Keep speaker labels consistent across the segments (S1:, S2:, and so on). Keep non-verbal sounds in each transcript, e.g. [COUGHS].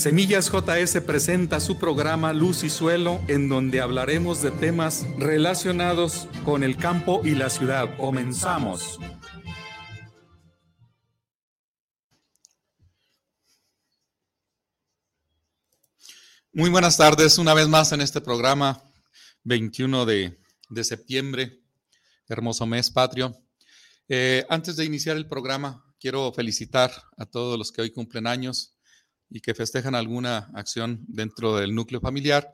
S1: Semillas JS presenta su programa Luz y Suelo, en donde hablaremos de temas relacionados con el campo y la ciudad. Comenzamos. Muy buenas tardes, una vez más en este programa, 21 de, septiembre, hermoso mes patrio. Eh, antes de iniciar el programa, quiero felicitar a todos los que hoy cumplen años y que festejan alguna acción dentro del núcleo familiar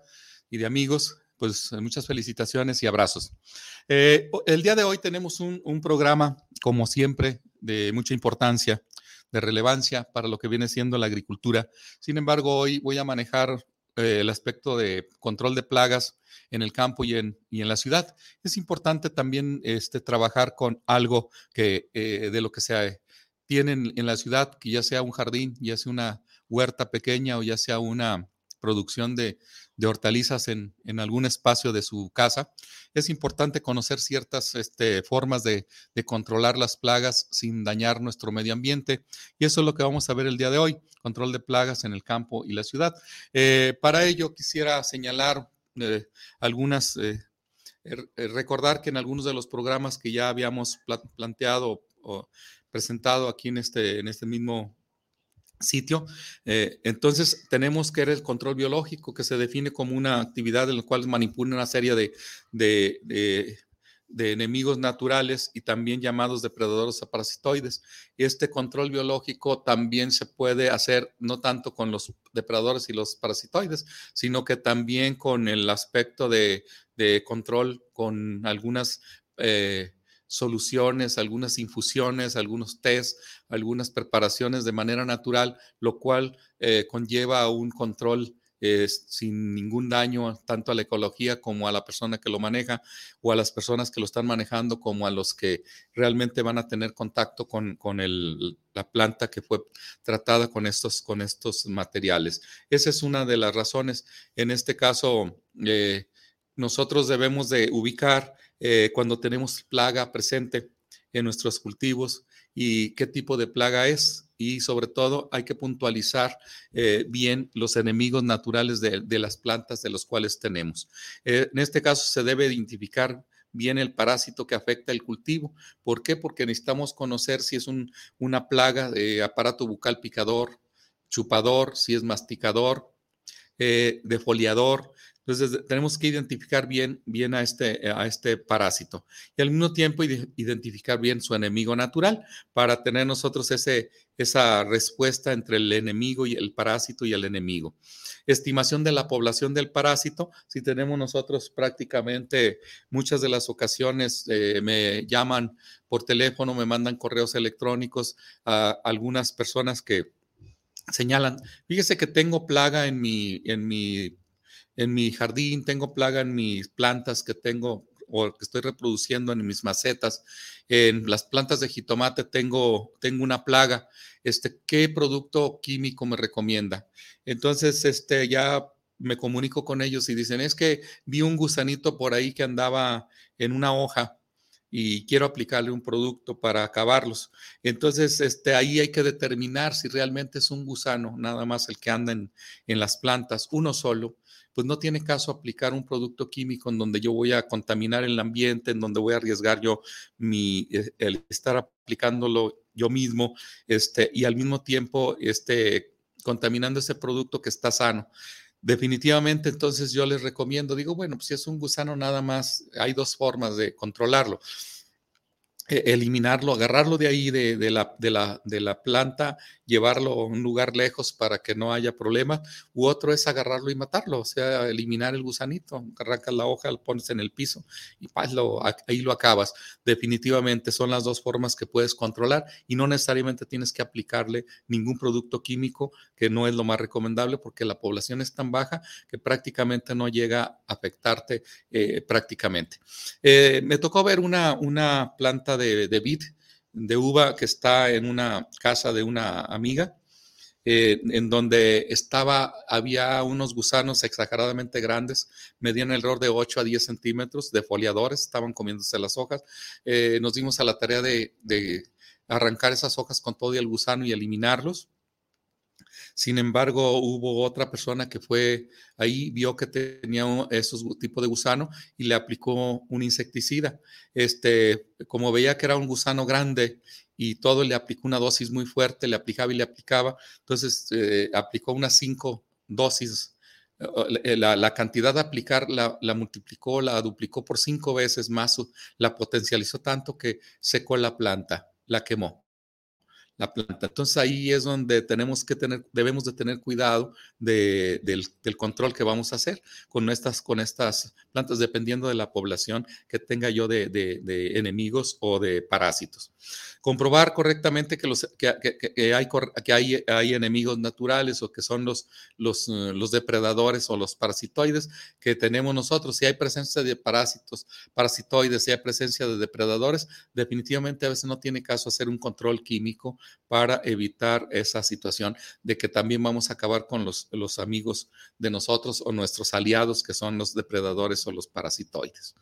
S1: y de amigos. Pues muchas felicitaciones y abrazos. Eh, el día de hoy tenemos un, programa, como siempre, de mucha importancia de relevancia para lo que viene siendo la agricultura. Sin embargo, hoy voy a manejar eh, el aspecto de control de plagas en el campo y en, y en la ciudad. Es importante también este, trabajar con algo que eh, de lo que se tiene en, la ciudad, que ya sea un jardín, ya sea una huerta pequeña o ya sea una producción de, hortalizas en, algún espacio de su casa, es importante conocer ciertas este, formas de, de, controlar las plagas sin dañar nuestro medio ambiente. Y eso es lo que vamos a ver el día de hoy, control de plagas en el campo y la ciudad. Eh, para ello quisiera señalar eh, algunas, eh, er, recordar que en algunos de los programas que ya habíamos planteado o presentado aquí en este, en este mismo sitio. Eh, entonces, tenemos que el control biológico, que se define como una actividad en la cual manipula una serie de, de, enemigos naturales y también llamados depredadores parasitoides. Este control biológico también se puede hacer no tanto con los depredadores y los parasitoides, sino que también con el aspecto de, control con algunas... Eh, soluciones, algunas infusiones, algunos test, algunas preparaciones de manera natural, lo cual eh, conlleva un control eh, sin ningún daño tanto a la ecología como a la persona que lo maneja o a las personas que lo están manejando como a los que realmente van a tener contacto con, la planta que fue tratada con estos, con estos materiales. Esa es una de las razones. En este caso, eh, nosotros debemos de ubicar eh, cuando tenemos plaga presente en nuestros cultivos y qué tipo de plaga es. Y sobre todo hay que puntualizar eh, bien los enemigos naturales de, las plantas de los cuales tenemos. Eh, en este caso se debe identificar bien el parásito que afecta el cultivo. ¿Por qué? Porque necesitamos conocer si es una plaga de aparato bucal picador, chupador, si es masticador, defoliador, entonces, tenemos que identificar bien, bien a, este, a este parásito y al mismo tiempo identificar bien su enemigo natural para tener nosotros ese, esa respuesta entre el enemigo y el parásito y el enemigo. Estimación de la población del parásito, si tenemos nosotros prácticamente muchas de las ocasiones eh, me llaman por teléfono, me mandan correos electrónicos a algunas personas que señalan, fíjese que tengo plaga en mi, en mi en mi jardín, tengo plaga en mis plantas que tengo o que estoy reproduciendo en mis macetas. En las plantas de jitomate tengo, tengo una plaga. Este, ¿Qué producto químico me recomienda? Entonces, este, ya me comunico con ellos y dicen, es que vi un gusanito por ahí que andaba en una hoja y quiero aplicarle un producto para acabarlos. Entonces, este, ahí hay que determinar si realmente es un gusano, nada más el que anda en, en las plantas, uno solo, pues no tiene caso aplicar un producto químico en donde yo voy a contaminar el ambiente, en donde voy a arriesgar yo mi, eh, el estar aplicándolo yo mismo, este, y al mismo tiempo, este, contaminando ese producto que está sano. Definitivamente, entonces yo les recomiendo, digo, bueno, pues si es un gusano nada más, hay dos formas de controlarlo. e, eliminarlo, agarrarlo de ahí, de, de, la, de, la, de, la, planta, llevarlo a un lugar lejos para que no haya problema, u otro es agarrarlo y matarlo, o sea, eliminar el gusanito, arrancas la hoja, lo pones en el piso y ahí lo acabas. Definitivamente son las dos formas que puedes controlar y no necesariamente tienes que aplicarle ningún producto químico, que no es lo más recomendable porque la población es tan baja que prácticamente no llega a afectarte eh, prácticamente. Eh, me tocó ver una, una planta de, de vid, de uva que está en una casa de una amiga, eh, en donde estaba, había unos gusanos exageradamente grandes, medían el error de 8 a 10 centímetros de foliadores, estaban comiéndose las hojas. Eh, nos dimos a la tarea de, de arrancar esas hojas con todo el gusano y eliminarlos. Sin embargo, hubo otra persona que fue ahí, vio que tenía esos tipos de gusano y le aplicó un insecticida. Este, como veía que era un gusano grande y todo le aplicó una dosis muy fuerte, le aplicaba y le aplicaba, entonces eh, aplicó unas cinco dosis. Eh, la, cantidad de aplicar la, la, multiplicó, la duplicó por cinco veces más, la potencializó tanto que secó la planta, la quemó la planta. Entonces ahí es donde tenemos que tener, debemos de tener cuidado de, del, control que vamos a hacer con estas, con estas plantas, dependiendo de la población que tenga yo de, enemigos o de parásitos. Comprobar correctamente que, los, que, hay, que hay, enemigos naturales o que son los, los, los depredadores o los parasitoides que tenemos nosotros. Si hay presencia de parásitos, parasitoides, si hay presencia de depredadores, definitivamente a veces no tiene caso hacer un control químico para evitar esa situación de que también vamos a acabar con los, los amigos de nosotros o nuestros aliados que son los depredadores o los parasitoides.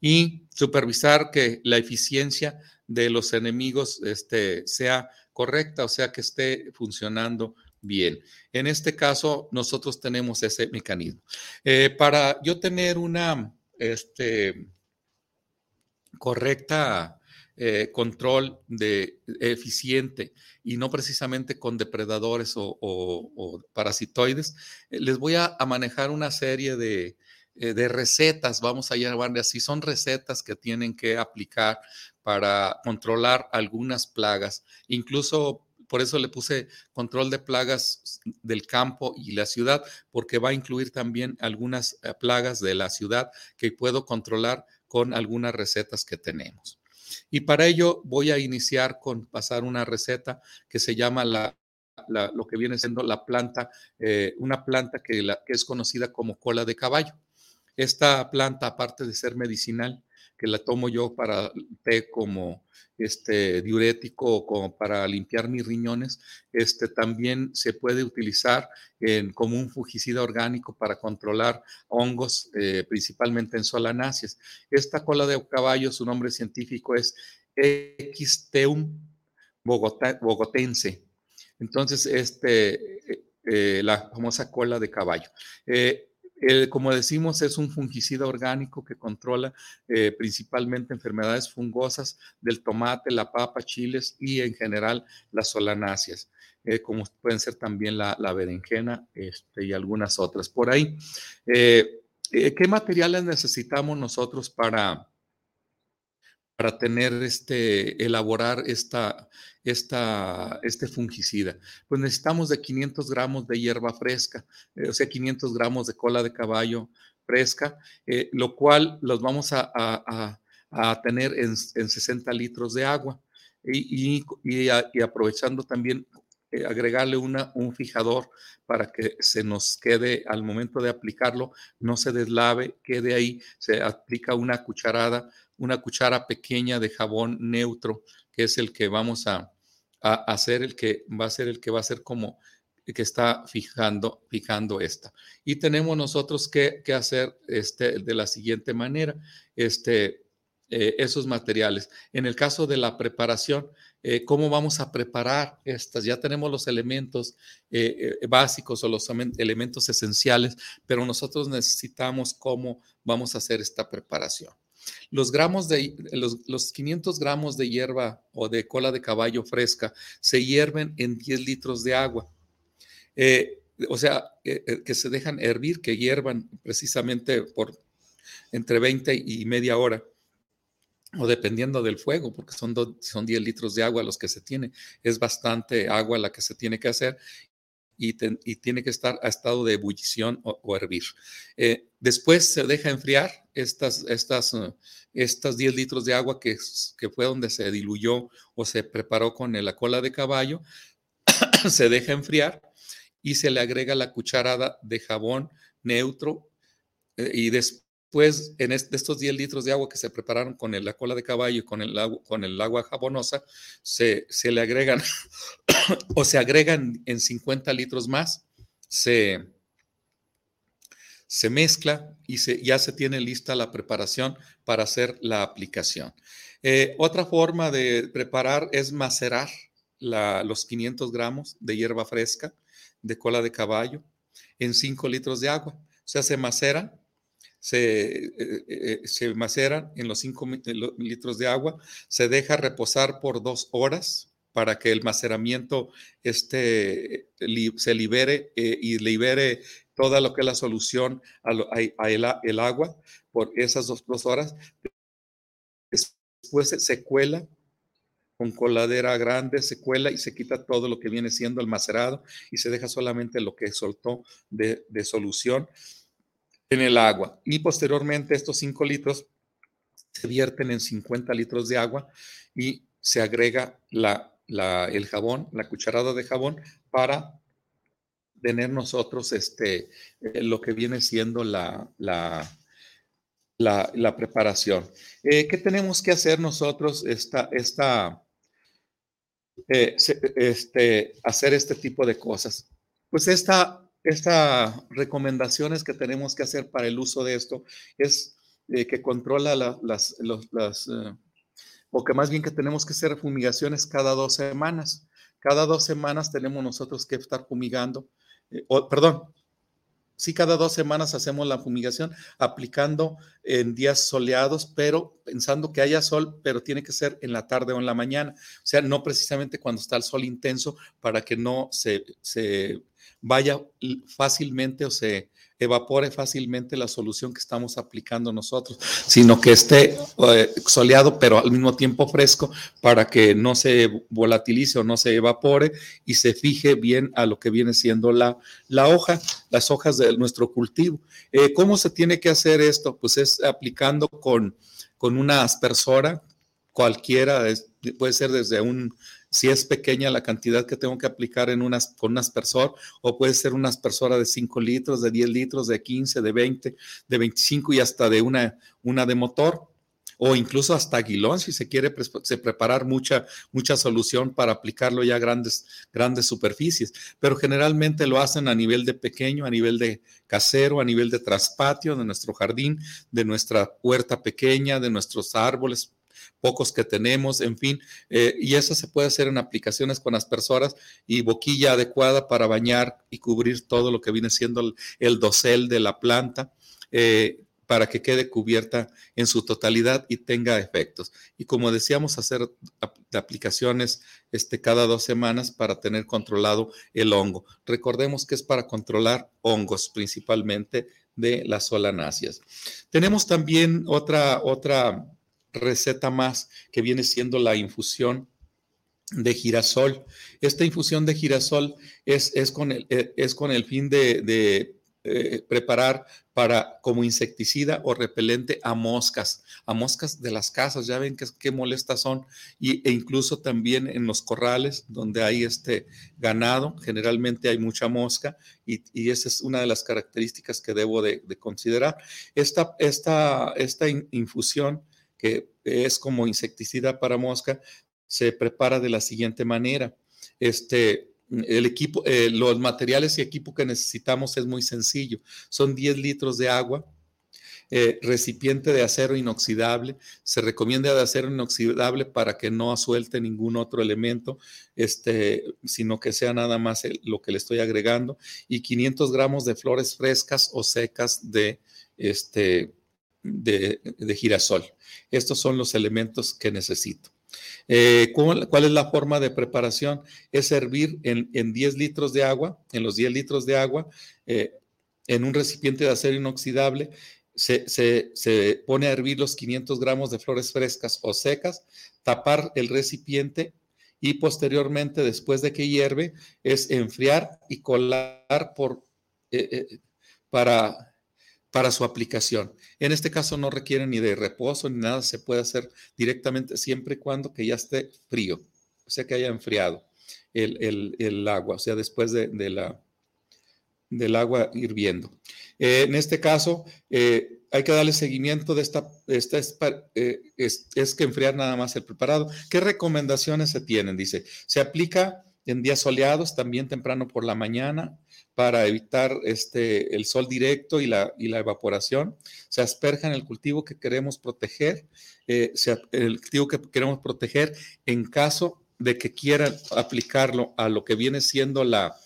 S1: Y supervisar que la eficiencia de los enemigos este, sea correcta, o sea, que esté funcionando bien. En este caso, nosotros tenemos ese mecanismo. Eh, para yo tener una este, correcta eh, control de, eficiente y no precisamente con depredadores o, parasitoides, eh, les voy a, manejar una serie de, eh, de recetas, vamos a llamarle así, son recetas que tienen que aplicar para controlar algunas plagas, incluso por eso le puse control de plagas del campo y la ciudad, porque va a incluir también algunas plagas de la ciudad que puedo controlar con algunas recetas que tenemos. Y para ello voy a iniciar con pasar una receta que se llama la, la lo que viene siendo la planta, eh, una planta que, es conocida como cola de caballo. Esta planta, aparte de ser medicinal, que la tomo yo para té como este diurético como para limpiar mis riñones, este también se puede utilizar como un fungicida orgánico para controlar hongos, eh, principalmente en solanáceas. Esta cola de caballo, su nombre científico es Xteum bogotense. Entonces, este, eh, eh, la famosa cola de caballo. Como decimos, es un fungicida orgánico que controla eh, principalmente enfermedades fungosas del tomate, la papa, chiles y en general las solanáceas, eh, como pueden ser también la, la berenjena este, y algunas otras. Por ahí, eh, ¿qué materiales necesitamos nosotros para, para tener este, elaborar esta, esta, este fungicida? Pues necesitamos de 500 gramos de hierba fresca, eh, o sea, 500 gramos de cola de caballo fresca, eh, lo cual los vamos a, a, a tener en, en, 60 litros de agua. Y, y, y, y aprovechando también eh, agregarle una, un fijador para que se nos quede al momento de aplicarlo, no se deslave, quede ahí, se aplica una cucharada una cuchara pequeña de jabón neutro, que es el que vamos a, a hacer, el que va a ser el que va a ser como que está fijando, fijando esta. Y tenemos nosotros que, hacer este, de la siguiente manera, este, eh, esos materiales. En el caso de la preparación, eh, ¿cómo vamos a preparar estas? Ya tenemos los elementos eh básicos o los elementos esenciales, pero nosotros necesitamos cómo vamos a hacer esta preparación. Los, gramos de, los, los 500 gramos de hierba o de cola de caballo fresca se hierven en 10 litros de agua. Eh, o sea, eh, que se dejan hervir, que hiervan precisamente por entre 20 y media hora. o dependiendo del fuego, porque son, son 10 litros de agua los que se tiene. Es bastante agua la que se tiene que hacer y, tiene que estar a estado de ebullición o, hervir. Eh, después se deja enfriar estas, estas, uh, estas 10 litros de agua que, que fue donde se diluyó o se preparó con la cola de caballo, [CLEARS THROAT] se deja enfriar y se le agrega la cucharada de jabón neutro eh, y después en estos 10 litros de agua que se prepararon con la cola de caballo y con el agua, con el agua jabonosa, se, se le agregan [COUGHS] o se agregan en 50 litros más, se, se mezcla y se, ya se tiene lista la preparación para hacer la aplicación. Eh, otra forma de preparar es macerar los 500 gramos de hierba fresca de cola de caballo en 5 litros de agua. O sea, se macera, se, eh, eh, se maceran en los 5 litros de agua, se deja reposar por dos horas para que el maceramiento este, se libere y libere toda lo que es la solución a, el, agua por esas dos, horas. Después se, cuela con coladera grande, se cuela y se quita todo lo que viene siendo el macerado y se deja solamente lo que soltó de, solución en el agua. Y posteriormente estos 5 litros se vierten en 50 litros de agua y se agrega la, el jabón, la cucharada de jabón para tener nosotros este, eh, lo que viene siendo la, la, la, preparación. Eh, ¿Qué tenemos que hacer nosotros esta, esta, eh, este, hacer este tipo de cosas? Pues esta, esta recomendaciones que tenemos que hacer para el uso de esto es que controla las, las o que más bien que tenemos que hacer fumigaciones cada dos semanas. Cada dos semanas tenemos nosotros que estar fumigando eh, perdón, sí cada dos semanas hacemos la fumigación aplicando en días soleados, pero pensando que haya sol, pero tiene que ser en la tarde o en la mañana. O sea, no precisamente cuando está el sol intenso para que no se vaya fácilmente o se evapore fácilmente la solución que estamos aplicando nosotros, sino que esté eh, soleado, pero al mismo tiempo fresco para que no se volatilice o no se evapore y se fije bien a lo que viene siendo la, la hoja, las hojas de nuestro cultivo. Eh, ¿Cómo se tiene que hacer esto? Pues es aplicando con, con una aspersora cualquiera, puede ser desde un si es pequeña la cantidad que tengo que aplicar en unas, con un aspersor, o puede ser una aspersora de 5 litros, de 10 litros, de 15, de 20, de 25 y hasta de una, una de motor, o incluso hasta aguilón, si se quiere se preparar mucha, mucha solución para aplicarlo ya a grandes, grandes superficies. Pero generalmente lo hacen a nivel de pequeño, a nivel de casero, a nivel de traspatio, de nuestro jardín, de nuestra puerta pequeña, de nuestros árboles pocos que tenemos, en fin, eh, y eso se puede hacer en aplicaciones con aspersoras y boquilla adecuada para bañar y cubrir todo lo que viene siendo el, dosel de la planta. Eh, para que quede cubierta en su totalidad y tenga efectos. Y como decíamos, hacer aplicaciones este, cada dos semanas para tener controlado el hongo. Recordemos que es para controlar hongos principalmente de las solanáceas. Tenemos también otra, otra receta más que viene siendo la infusión de girasol. Esta infusión de girasol es, es, con, el, eh, es con el fin de, eh, preparar para como insecticida o repelente a moscas, a moscas de las casas, ya ven qué molestas son, y, e incluso también en los corrales donde hay este ganado, generalmente hay mucha mosca y, esa es una de las características que debo de, considerar. Esta, esta, esta infusión que es como insecticida para mosca, se prepara de la siguiente manera. Este, el equipo, eh, los materiales y equipo que necesitamos es muy sencillo. Son 10 litros de agua, eh, recipiente de acero inoxidable. Se recomienda de acero inoxidable para que no suelte ningún otro elemento, este, sino que sea nada más lo que le estoy agregando. Y 500 gramos de flores frescas o secas de, este, de, girasol. Estos son los elementos que necesito. Eh, ¿cuál, es la forma de preparación? Es servir en, 10 litros de agua, en los 10 litros de agua, eh, en un recipiente de acero inoxidable, se, pone a hervir los 500 gramos de flores frescas o secas, tapar el recipiente y posteriormente, después de que hierve, es enfriar y colar por, eh, para, para su aplicación. En este caso no requiere ni de reposo ni nada, se puede hacer directamente siempre y cuando que ya esté frío, o sea que haya enfriado el, agua, o sea, después de la, del agua hirviendo. Eh, en este caso, eh, hay que darle seguimiento de esta, esta eh, es, es, que enfriar nada más el preparado. ¿Qué recomendaciones se tienen? Dice, se aplica en días soleados, también temprano por la mañana, para evitar este, el sol directo y la, y la evaporación. Se asperja en el cultivo que queremos proteger, el cultivo que queremos proteger en caso de que quieran aplicarlo a lo que viene siendo la,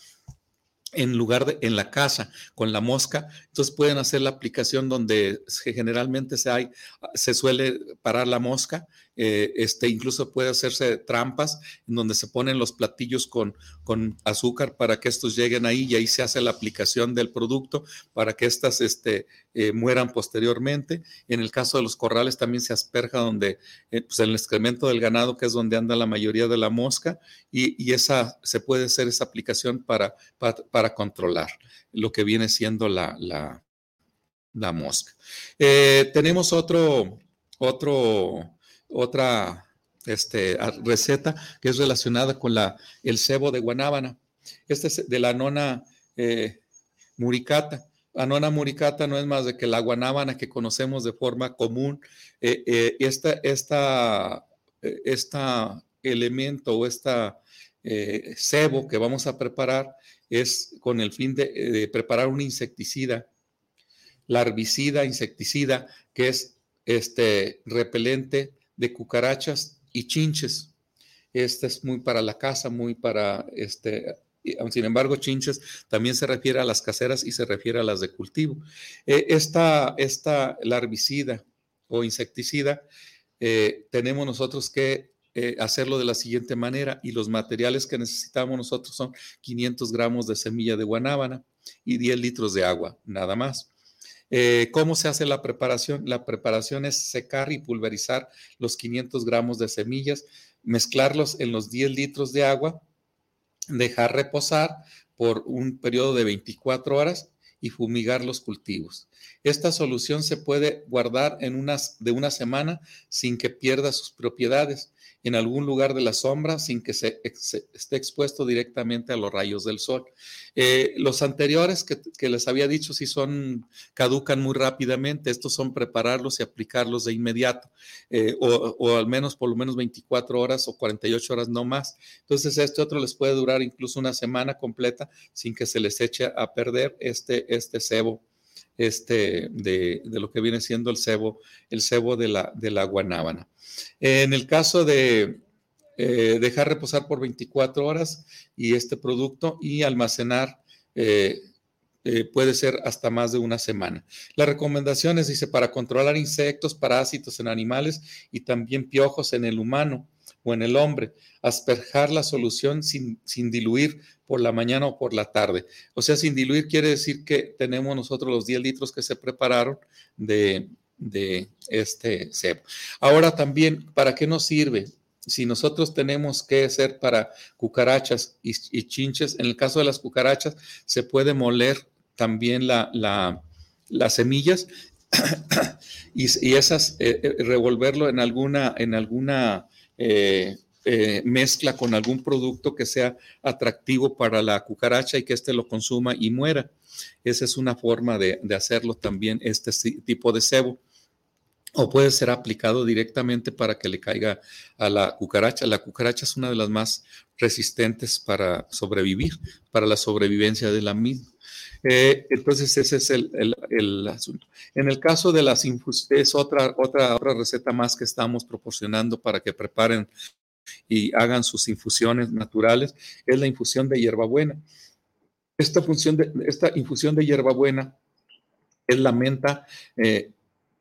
S1: en lugar de en la casa con la mosca, entonces pueden hacer la aplicación donde generalmente se, hay, se suele parar la mosca eh, este, incluso puede hacerse trampas en donde se ponen los platillos con, con azúcar para que estos lleguen ahí y ahí se hace la aplicación del producto para que éstas este, eh, mueran posteriormente. En el caso de los corrales también se asperja donde, eh, pues el excremento del ganado, que es donde anda la mayoría de la mosca, y, esa se puede hacer esa aplicación para, para, controlar lo que viene siendo la, la, la mosca. tenemos otro, otro otra este, receta que es relacionada con el cebo de guanábana. Este es de la nona eh, muricata. La nona muricata no es más de que la guanábana que conocemos de forma común. Eh, eh, esta elemento o esta cebo que vamos a preparar es con el fin de, de preparar un insecticida, larvicida, insecticida, que es este repelente de cucarachas y chinches. Este es muy para la casa, muy para este. Sin embargo, chinches también se refiere a las caseras y se refiere a las de cultivo. Eh, esta, esta larvicida o insecticida eh, tenemos nosotros que eh, hacerlo de la siguiente manera y los materiales que necesitamos nosotros son 500 gramos de semilla de guanábana y 10 litros de agua, nada más. Eh, ¿Cómo se hace la preparación? La preparación es secar y pulverizar los 500 gramos de semillas, mezclarlos en los 10 litros de agua, dejar reposar por un periodo de 24 horas y fumigar los cultivos. Esta solución se puede guardar en unas, de una semana sin que pierda sus propiedades en algún lugar de la sombra sin que se, esté expuesto directamente a los rayos del sol. Eh, los anteriores que, les había dicho si son, caducan muy rápidamente, estos son prepararlos y aplicarlos de inmediato, eh, o, o, al menos por lo menos 24 horas o 48 horas no más. Entonces este otro les puede durar incluso una semana completa sin que se les eche a perder este, este cebo este, de, lo que viene siendo el cebo, el cebo de la, de la guanábana. En el caso de eh, dejar reposar por 24 horas y este producto y almacenar eh, eh, puede ser hasta más de una semana. Las recomendaciones, dice, para controlar insectos, parásitos en animales y también piojos en el humano o en el hombre, asperjar la solución sin, sin diluir por la mañana o por la tarde. O sea, sin diluir quiere decir que tenemos nosotros los 10 litros que se prepararon de, este cebo. Ahora también, ¿para qué nos sirve? Si nosotros tenemos que hacer para cucarachas y, chinches, en el caso de las cucarachas, se puede moler también la, las semillas [COUGHS] y, esas, eh, eh, revolverlo en alguna, en alguna eh, eh, mezcla con algún producto que sea atractivo para la cucaracha y que éste lo consuma y muera. Esa es una forma de, hacerlo también, este tipo de cebo. O puede ser aplicado directamente para que le caiga a la cucaracha. La cucaracha es una de las más resistentes para sobrevivir, para la sobrevivencia de la misma. Eh, entonces, ese es el, asunto. En el caso de las infusiones, es otra, otra, otra receta más que estamos proporcionando para que preparen y hagan sus infusiones naturales, es la infusión de hierbabuena. Esta, función de, esta infusión de hierbabuena es la menta eh,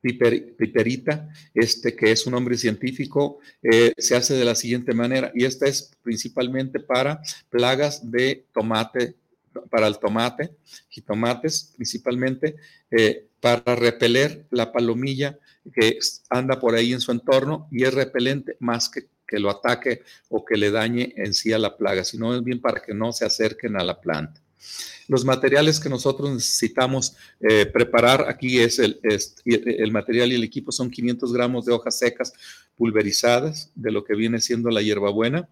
S1: piperita, este, que es un nombre científico, eh, se hace de la siguiente manera, y esta es principalmente para plagas de tomate, para el tomate, y tomates principalmente, eh, para repeler la palomilla que anda por ahí en su entorno y es repelente más que que lo ataque o que le dañe en sí a la plaga, sino es bien para que no se acerquen a la planta. Los materiales que nosotros necesitamos eh, preparar aquí es el, el, material y el equipo son 500 gramos de hojas secas pulverizadas de lo que viene siendo la hierbabuena.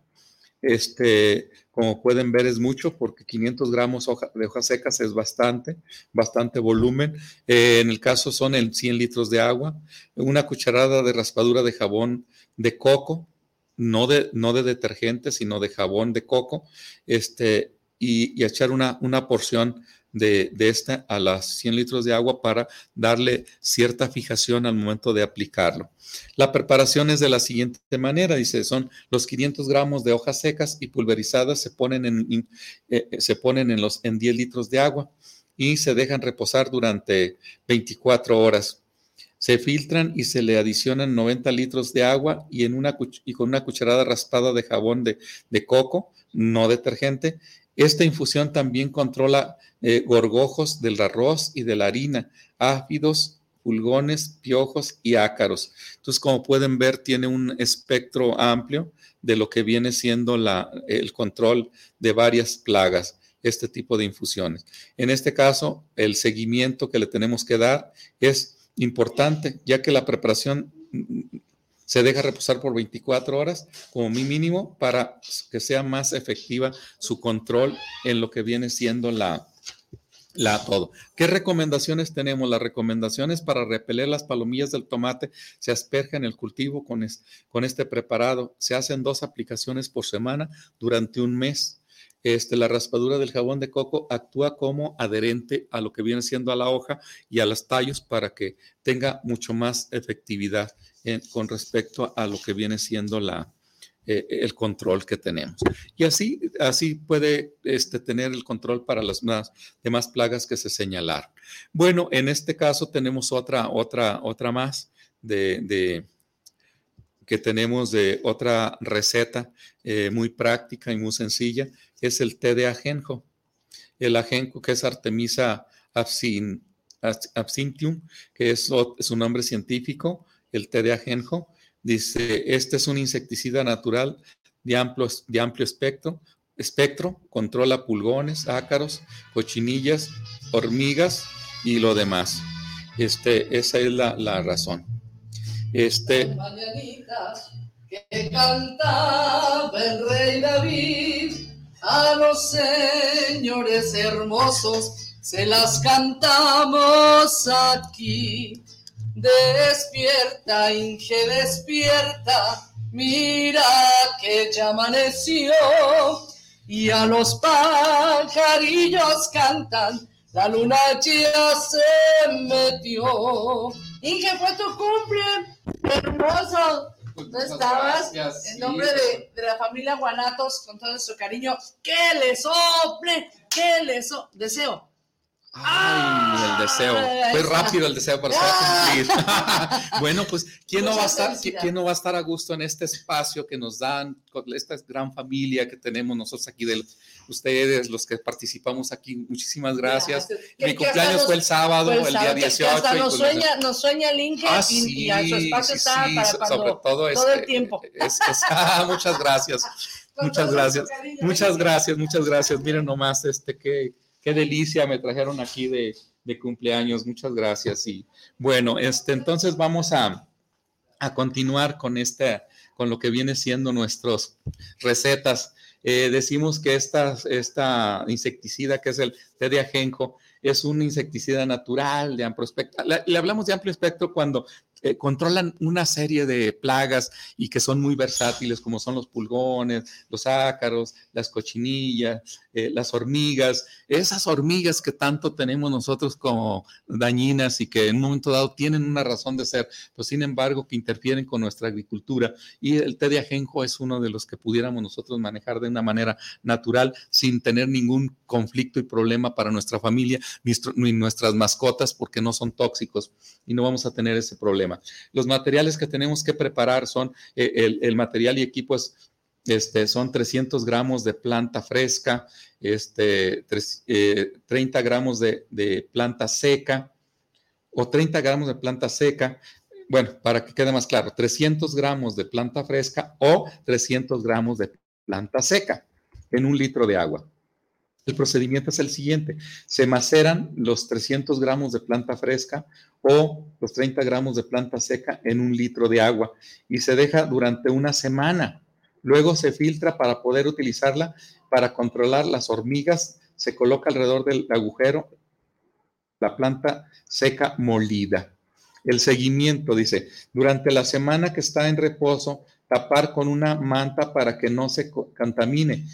S1: Este, como pueden ver es mucho porque 500 gramos de hojas secas es bastante, bastante volumen. Eh, en el caso son el 100 litros de agua, una cucharada de raspadura de jabón de coco, no de, no de detergente, sino de jabón de coco, este, y, echar una, una porción de, de, esta a las 100 litros de agua para darle cierta fijación al momento de aplicarlo. La preparación es de la siguiente manera, dice, son los 500 gramos de hojas secas y pulverizadas se ponen en, eh, se ponen en, los, en 10 litros de agua y se dejan reposar durante 24 horas. Se filtran y se le adicionan 90 litros de agua y, en una, y con una cucharada raspada de jabón de, coco, no detergente. Esta infusión también controla eh, gorgojos del arroz y de la harina, áfidos, pulgones, piojos y ácaros. Entonces, como pueden ver, tiene un espectro amplio de lo que viene siendo el control de varias plagas este tipo de infusiones. En este caso, el seguimiento que le tenemos que dar es importante, ya que la preparación se deja reposar por 24 horas como mínimo para que sea más efectiva su control en lo que viene siendo la, la todo. ¿Qué recomendaciones tenemos? Las recomendaciones para repeler las palomillas del tomate se asperja en el cultivo con, con este preparado. Se hacen dos aplicaciones por semana durante un mes este, la raspadura del jabón de coco actúa como adherente a lo que viene siendo a la hoja y a los tallos para que tenga mucho más efectividad con respecto a lo que viene siendo la, eh, el control que tenemos. Y así, así puede este, tener el control para las demás plagas que se señalaron. Bueno, en este caso tenemos otra, otra, otra más de que tenemos de otra receta eh, muy práctica y muy sencilla, es el té de ajenjo. El ajenjo, que es Artemisa absinthium, que es su nombre científico, el té de ajenjo. Dice, este es un insecticida natural de amplio, de amplio espectro, espectro, controla pulgones, ácaros, cochinillas, hormigas y lo demás. Este, esa es la, la razón. Este.
S2: Que cantaba el rey David a los señores hermosos, se las cantamos aquí. Despierta, Inge, despierta, mira que ya amaneció y a los pajarillos cantan, la luna ya se metió. Inge, fue tu cumple hermoso. Tú estabas en nombre de, de, la familia Guanatos con todo nuestro cariño. ¡Que le sople! ¡Que le so deseo!
S1: Ay, el deseo. Fue rápido el deseo para cumplir. [LAUGHS] bueno, pues, ¿quién no, va a estar, ¿quién no va a estar a gusto en este espacio que nos dan, con esta gran familia que tenemos nosotros aquí de ustedes, los que participamos aquí? Muchísimas gracias. Mi cumpleaños fue el sábado, el, día 18.
S2: Hasta nos, sueña, nos sueña el Inge ah, y, a su espacio está para cuando, sobre todo, todo el tiempo. [LAUGHS]
S1: Ah, muchas gracias. muchas gracias. Muchas gracias, muchas gracias. Miren nomás este que qué delicia me trajeron aquí de, cumpleaños. Muchas gracias. Y bueno, este, entonces vamos a, continuar con, este, con lo que viene siendo nuestras recetas. Eh, decimos que esta, esta insecticida, que es el té de ajenjo, es un insecticida natural de amplio espectro. Le, hablamos de amplio espectro cuando eh, controlan una serie de plagas y que son muy versátiles, como son los pulgones, los ácaros, las cochinillas, eh, las hormigas, esas hormigas que tanto tenemos nosotros como dañinas y que en un momento dado tienen una razón de ser, pues sin embargo que interfieren con nuestra agricultura. Y el té de ajenjo es uno de los que pudiéramos nosotros manejar de una manera natural sin tener ningún conflicto y problema para nuestra familia ni nuestras mascotas porque no son tóxicos y no vamos a tener ese problema. Los materiales que tenemos que preparar son eh, el, material y equipos, este, son 300 gramos de planta fresca, este, 30 eh, gramos de, planta seca, o 30 gramos de planta seca. Bueno, para que quede más claro, 300 gramos de planta fresca o 300 gramos de planta seca en un litro de agua. El procedimiento es el siguiente. Se maceran los 300 gramos de planta fresca o los 30 gramos de planta seca en un litro de agua y se deja durante una semana. Luego se filtra para poder utilizarla para controlar las hormigas. Se coloca alrededor del agujero la planta seca molida. El seguimiento dice, durante la semana que está en reposo, tapar con una manta para que no se contamine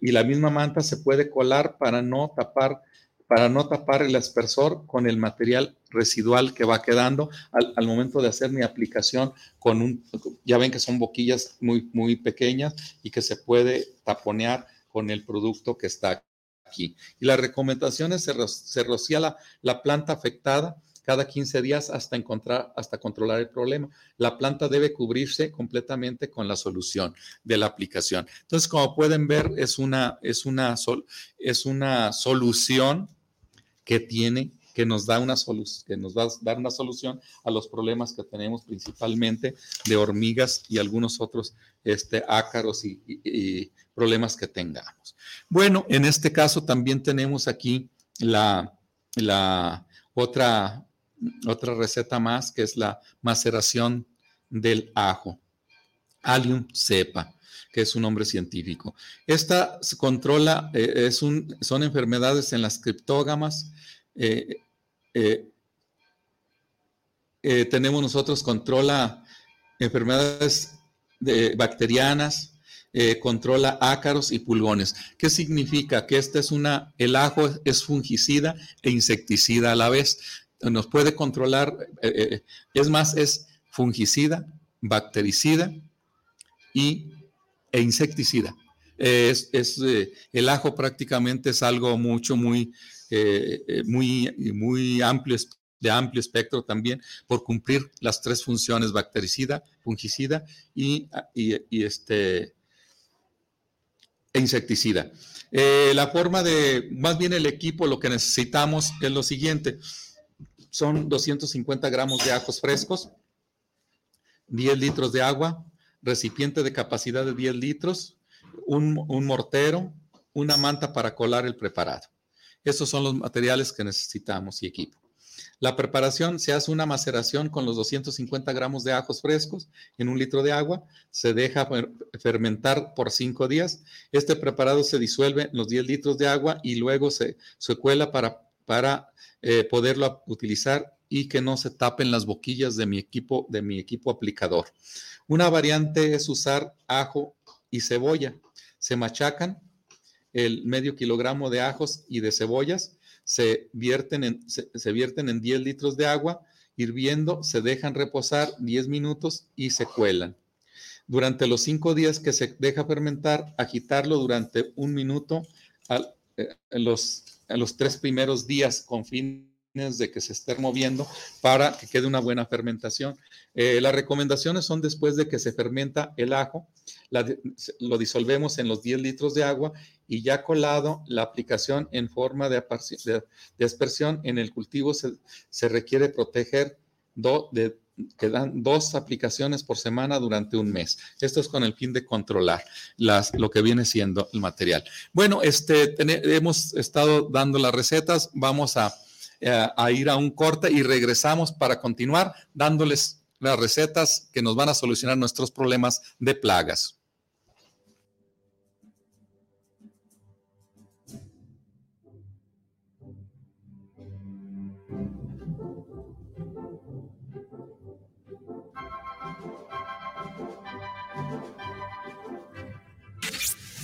S1: y la misma manta se puede colar para no tapar para no tapar el aspersor con el material residual que va quedando al, momento de hacer mi aplicación con un, ya ven que son boquillas muy, muy pequeñas y que se puede taponear con el producto que está aquí. Y las recomendaciones se, se rocía la, la planta afectada cada 15 días hasta encontrar, hasta controlar el problema. La planta debe cubrirse completamente con la solución de la aplicación. Entonces, como pueden ver, es una, es una, sol, es una solución que tiene que nos da una solución, que nos va a dar una solución a los problemas que tenemos principalmente de hormigas y algunos otros este, ácaros y, y problemas que tengamos. Bueno, en este caso también tenemos aquí la, la otra otra receta más que es la maceración del ajo, Allium cepa, que es un nombre científico. Esta se controla, eh, es un, son enfermedades en las criptógamas. Eh, eh, tenemos nosotros, controla enfermedades bacterianas, controla ácaros y pulgones. ¿Qué significa? Que esta es una, el ajo es fungicida e insecticida a la vez nos puede controlar, eh, eh, es más, es fungicida, bactericida y, e insecticida. Es, eh, el ajo prácticamente es algo mucho, muy, muy, muy amplio, de amplio espectro también, por cumplir las tres funciones, bactericida, fungicida y, y, este, e insecticida. la forma de, más bien el equipo, lo que necesitamos es lo siguiente son 250 gramos de ajos frescos, 10 litros de agua, recipiente de capacidad de 10 litros, un, mortero, una manta para colar el preparado. Estos son los materiales que necesitamos y equipo. La preparación se hace una maceración con los 250 gramos de ajos frescos en un litro de agua, se deja fermentar por cinco días. Este preparado se disuelve en los 10 litros de agua y luego se, se cuela para para eh, poderlo utilizar y que no se tapen las boquillas de mi equipo, de mi equipo aplicador. Una variante es usar ajo y cebolla. Se machacan el medio kilogramo de ajos y de cebollas, se vierten en, se, vierten en 10 litros de agua, hirviendo, se dejan reposar 10 minutos y se cuelan. Durante los cinco días que se deja fermentar, agitarlo durante un minuto a, eh, los en los tres primeros días con fines de que se esté moviendo para que quede una buena fermentación. Eh, las recomendaciones son después de que se fermenta el ajo, lo disolvemos en los 10 litros de agua y ya colado la aplicación en forma de, aspersión en el cultivo se, se requiere proteger do, de que dan dos aplicaciones por semana durante un mes. Esto es con el fin de controlar las, lo que viene siendo el material. Bueno, este, hemos estado dando las recetas, vamos a, eh, a ir a un corte y regresamos para continuar dándoles las recetas que nos van a solucionar nuestros problemas de plagas.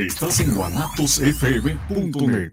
S3: Estás en guanatosfm.net.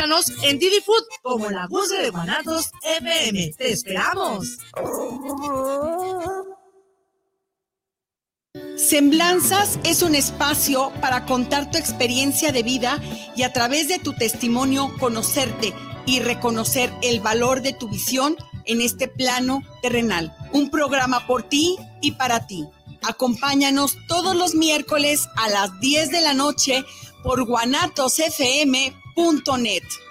S4: en Didi Food como la de Guanatos FM. ¡Te esperamos!
S3: Semblanzas es un espacio para contar tu experiencia de vida y a través de tu testimonio conocerte y reconocer el valor de tu visión en este plano terrenal. Un programa por ti y para ti. Acompáñanos todos los miércoles a las 10 de la noche por guanatosfm.net.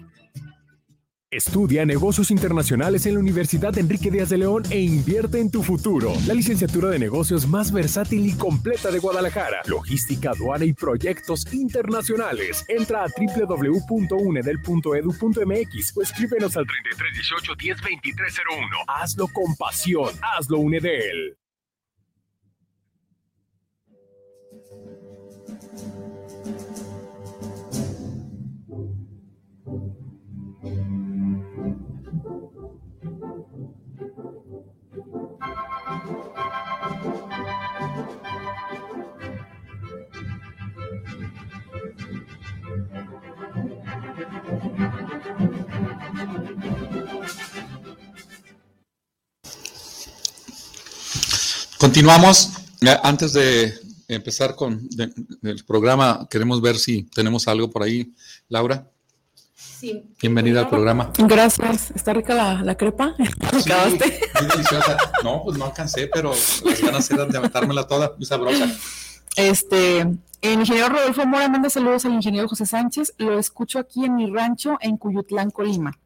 S5: Estudia negocios internacionales en la Universidad Enrique Díaz de León e invierte en tu futuro. La licenciatura de negocios más versátil y completa de Guadalajara. Logística, aduana y proyectos internacionales. Entra a www.unedel.edu.mx o escríbenos al 3318 102301. Hazlo con pasión. Hazlo Unedel.
S1: Continuamos. Antes de empezar con el programa, queremos ver si tenemos algo por ahí. Laura.
S6: Sí.
S1: Bienvenida al programa.
S6: Gracias. ¿Está rica la, crepa? [LAUGHS]
S1: Sí, muy deliciosa. No, pues no alcancé, pero las ganas eran de aventármela toda, muy sabrosa.
S6: Este, el ingeniero Rodolfo Mora manda saludos al ingeniero José Sánchez. Lo escucho aquí en mi rancho en Cuyutlán, Colima.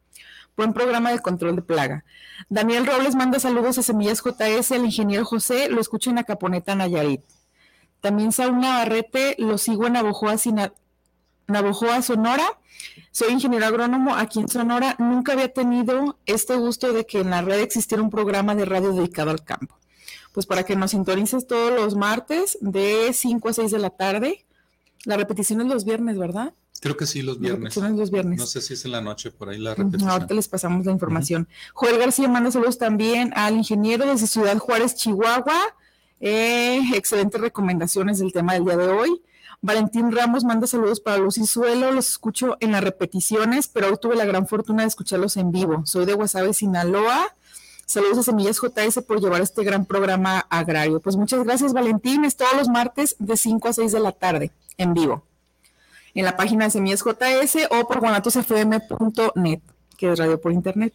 S6: Buen programa de control de plaga. Daniel Robles manda saludos a Semillas JS, el ingeniero José, lo escucho en Acaponeta, Nayarit. También Saúl Navarrete, lo sigo en Navojoa, Navojoa, Sonora. Soy ingeniero agrónomo aquí en Sonora. Nunca había tenido este gusto de que en la red existiera un programa de radio dedicado al campo. Pues para que nos sintonices todos los martes de 5 a 6 de la tarde. La repetición es los viernes, ¿verdad?
S1: Creo que sí, los viernes.
S6: Son los viernes.
S1: No sé si es en la noche por ahí la repetición.
S6: Ahorita les pasamos la información. Joel García manda saludos también al ingeniero desde Ciudad Juárez, Chihuahua. Eh, excelentes recomendaciones del tema del día de hoy. Valentín Ramos manda saludos para Luz y Suelo, los escucho en las repeticiones, pero hoy tuve la gran fortuna de escucharlos en vivo. Soy de Guasave, Sinaloa. Saludos a Semillas JS por llevar este gran programa agrario. Pues muchas gracias, Valentín. Es todos los martes de 5 a 6 de la tarde, en vivo en la página de Semillas JS o por guanatosfm.net, que es radio por internet.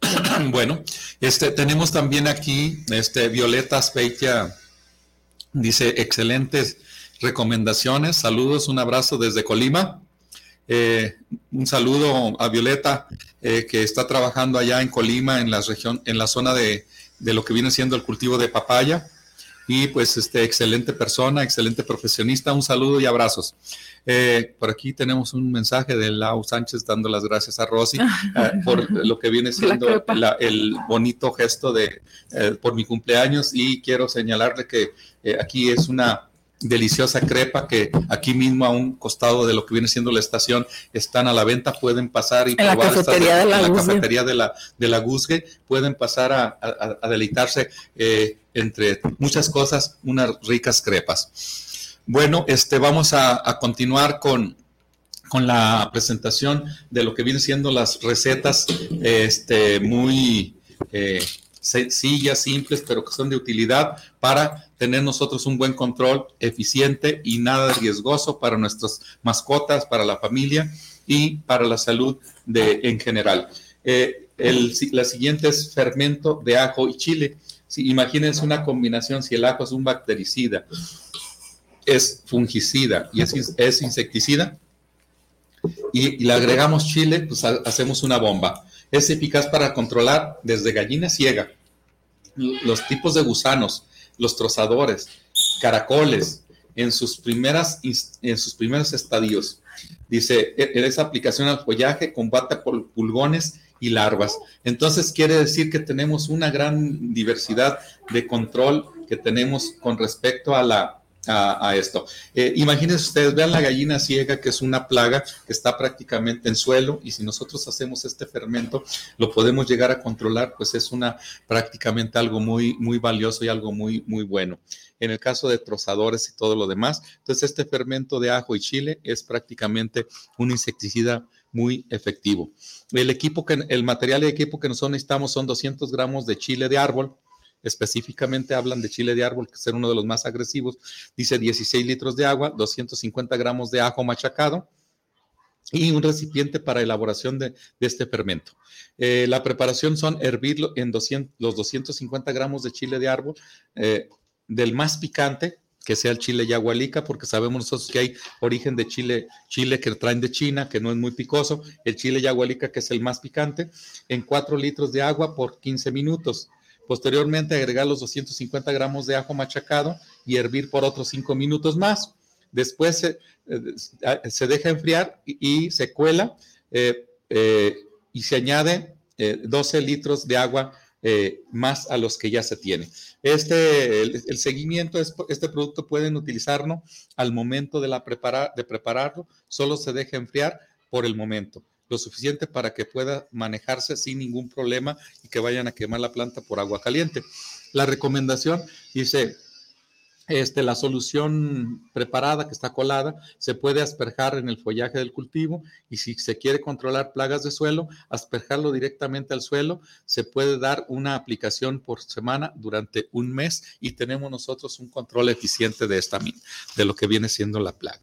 S6: [CLEARS THROAT]
S1: Bueno, este, tenemos también aquí este, Violeta Speitia, dice excelentes recomendaciones, saludos, un abrazo desde Colima. Eh, un saludo a Violeta, eh, que está trabajando allá en Colima, en la región, en la zona de, de lo que viene siendo el cultivo de papaya y pues este excelente persona, excelente profesionista. Un saludo y abrazos. Eh, por aquí tenemos un mensaje de Lau Sánchez dando las gracias a Rosy [LAUGHS] eh, por lo que viene siendo el bonito gesto de eh, por mi cumpleaños. Y quiero señalarle que aquí es una deliciosa crepa que aquí mismo a un costado de lo que viene siendo la estación están a la venta, pueden pasar y
S6: en la cafetería, de, la
S1: en la cafetería de la de la Guzgue, pueden pasar a, deleitarse eh, entre muchas cosas, unas ricas crepas. Bueno, este vamos a, continuar con, con la presentación de lo que vienen siendo las recetas este, muy eh, sencillas, simples, pero que son de utilidad para tener nosotros un buen control eficiente y nada riesgoso para nuestras mascotas, para la familia y para la salud de, en general. Eh, la siguiente es fermento de ajo y chile. Imagínense una combinación, si el ajo es un bactericida, es fungicida y es, insecticida, y, y, le agregamos chile, pues hacemos una bomba. Es eficaz para controlar desde gallina ciega, los tipos de gusanos, los trozadores, caracoles, en sus, primeras, en sus primeros estadios. Dice, e, esa aplicación al follaje combate pulgones y larvas. Entonces quiere decir que tenemos una gran diversidad de control que tenemos con respecto a la a, esto. Eh, imagínense ustedes, vean la gallina ciega, que es una plaga que está prácticamente en suelo, y si nosotros hacemos este fermento, lo podemos llegar a controlar, pues es una prácticamente algo muy, muy valioso y algo muy, muy bueno. En el caso de trozadores y todo lo demás, entonces este fermento de ajo y chile es prácticamente un insecticida muy efectivo. El equipo que, el material de equipo que nosotros necesitamos son 200 gramos de chile de árbol, específicamente hablan de chile de árbol, que es uno de los más agresivos, dice 16 litros de agua, 250 gramos de ajo machacado y un recipiente para elaboración de, este fermento. Eh, la preparación son hervirlo en 200, los 250 gramos de chile de árbol, eh, del más picante, que sea el chile yagualica, porque sabemos nosotros que hay origen de chile, chile que traen de China, que no es muy picoso, el chile yagualica, que es el más picante, en 4 litros de agua por 15 minutos. Posteriormente agregar los 250 gramos de ajo machacado y hervir por otros 5 minutos más. Después se, eh, deja enfriar y, se cuela eh, eh, y se añade 12 litros de agua más a los que ya se tiene. Este, el, seguimiento, es, este producto pueden utilizarlo al momento de, la de prepararlo, solo se deja enfriar por el momento lo suficiente para que pueda manejarse sin ningún problema y que vayan a quemar la planta por agua caliente. La recomendación dice, este, la solución preparada que está colada se puede asperjar en el follaje del cultivo y si se quiere controlar plagas de suelo, asperjarlo directamente al suelo. Se puede dar una aplicación por semana durante un mes y tenemos nosotros un control eficiente de esta de lo que viene siendo la plaga.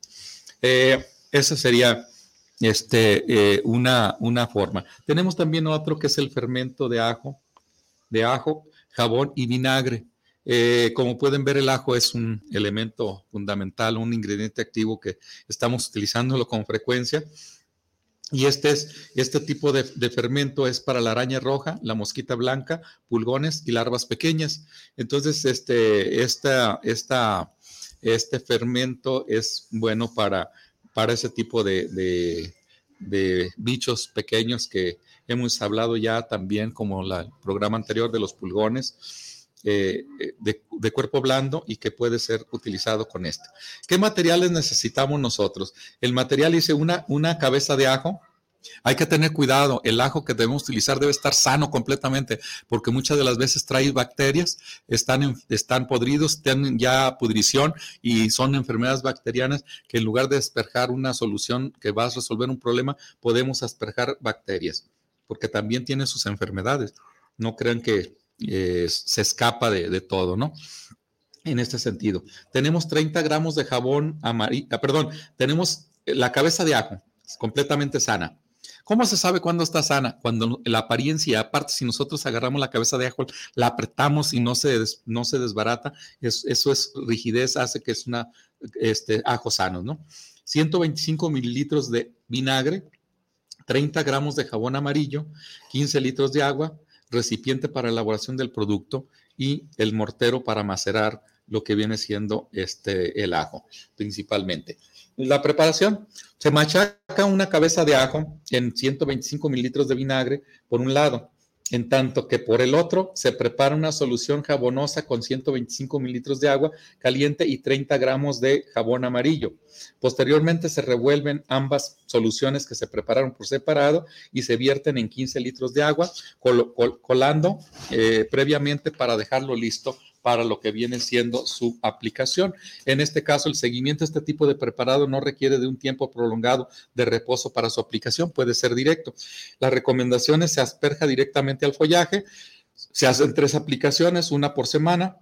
S1: Eh, esa sería este, eh, una, una forma. Tenemos también otro que es el fermento de ajo, de ajo, jabón y vinagre. Eh, como pueden ver, el ajo es un elemento fundamental, un ingrediente activo que estamos utilizándolo con frecuencia. Y este, es, este tipo de, fermento es para la araña roja, la mosquita blanca, pulgones y larvas pequeñas. Entonces, este, esta, esta, este fermento es bueno para para ese tipo de, bichos pequeños que hemos hablado ya también, como el programa anterior de los pulgones. Eh, de, cuerpo blando y que puede ser utilizado con este. ¿Qué materiales necesitamos nosotros? El material dice una, una cabeza de ajo, hay que tener cuidado, el ajo que debemos utilizar debe estar sano completamente, porque muchas de las veces trae bacterias, están, están podridos, tienen ya pudrición y son enfermedades bacterianas que en lugar de asperjar una solución que va a resolver un problema, podemos asperjar bacterias, porque también tiene sus enfermedades. No crean que eh, se escapa de, de todo, ¿no? En este sentido. Tenemos 30 gramos de jabón amarillo, ah, perdón, tenemos la cabeza de ajo completamente sana ¿Cómo se sabe cuándo está sana? Cuando la apariencia, aparte, si nosotros agarramos la cabeza de ajo, la apretamos y no se, no se desbarata, eso es rigidez, hace que es una este, ajo sano, ¿no? 125 mililitros de vinagre, 30 gramos de jabón amarillo, 15 litros de agua, recipiente para elaboración del producto y el mortero para macerar lo que viene siendo este, el ajo, principalmente. La preparación, se machaca una cabeza de ajo en 125 mililitros de vinagre por un lado, en tanto que por el otro se prepara una solución jabonosa con 125 mililitros de agua caliente y 30 gramos de jabón amarillo. Posteriormente se revuelven ambas soluciones que se prepararon por separado y se vierten en 15 litros de agua, colando eh, previamente para dejarlo listo para lo que viene siendo su aplicación. En este caso, el seguimiento a este tipo de preparado no requiere de un tiempo prolongado de reposo para su aplicación, puede ser directo. Las recomendaciones se asperja directamente al follaje, se hacen tres aplicaciones, una por semana.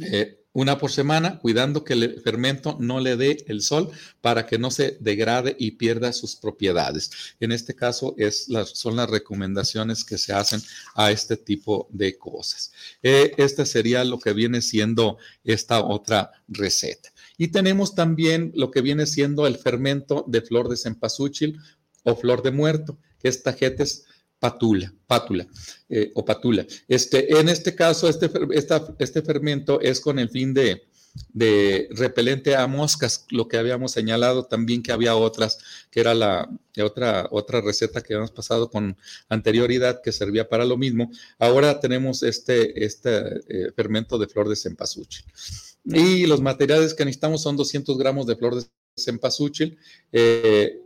S1: Eh, una por semana, cuidando que el fermento no le dé el sol para que no se degrade y pierda sus propiedades. En este caso es son las recomendaciones que se hacen a este tipo de cosas. Eh, este sería lo que viene siendo esta otra receta. Y tenemos también lo que viene siendo el fermento de flor de cempasúchil o flor de muerto, que es tajetes patula, pátula eh, o patula. Este, en este caso, este, este fermento es con el fin de, repelente a moscas, lo que habíamos señalado también que había otras, que era la otra, otra receta que habíamos pasado con anterioridad que servía para lo mismo. Ahora tenemos este, este eh, fermento de flor de cempasúchil. Y los materiales que necesitamos son 200 gramos de flor de cempasúchil, eh,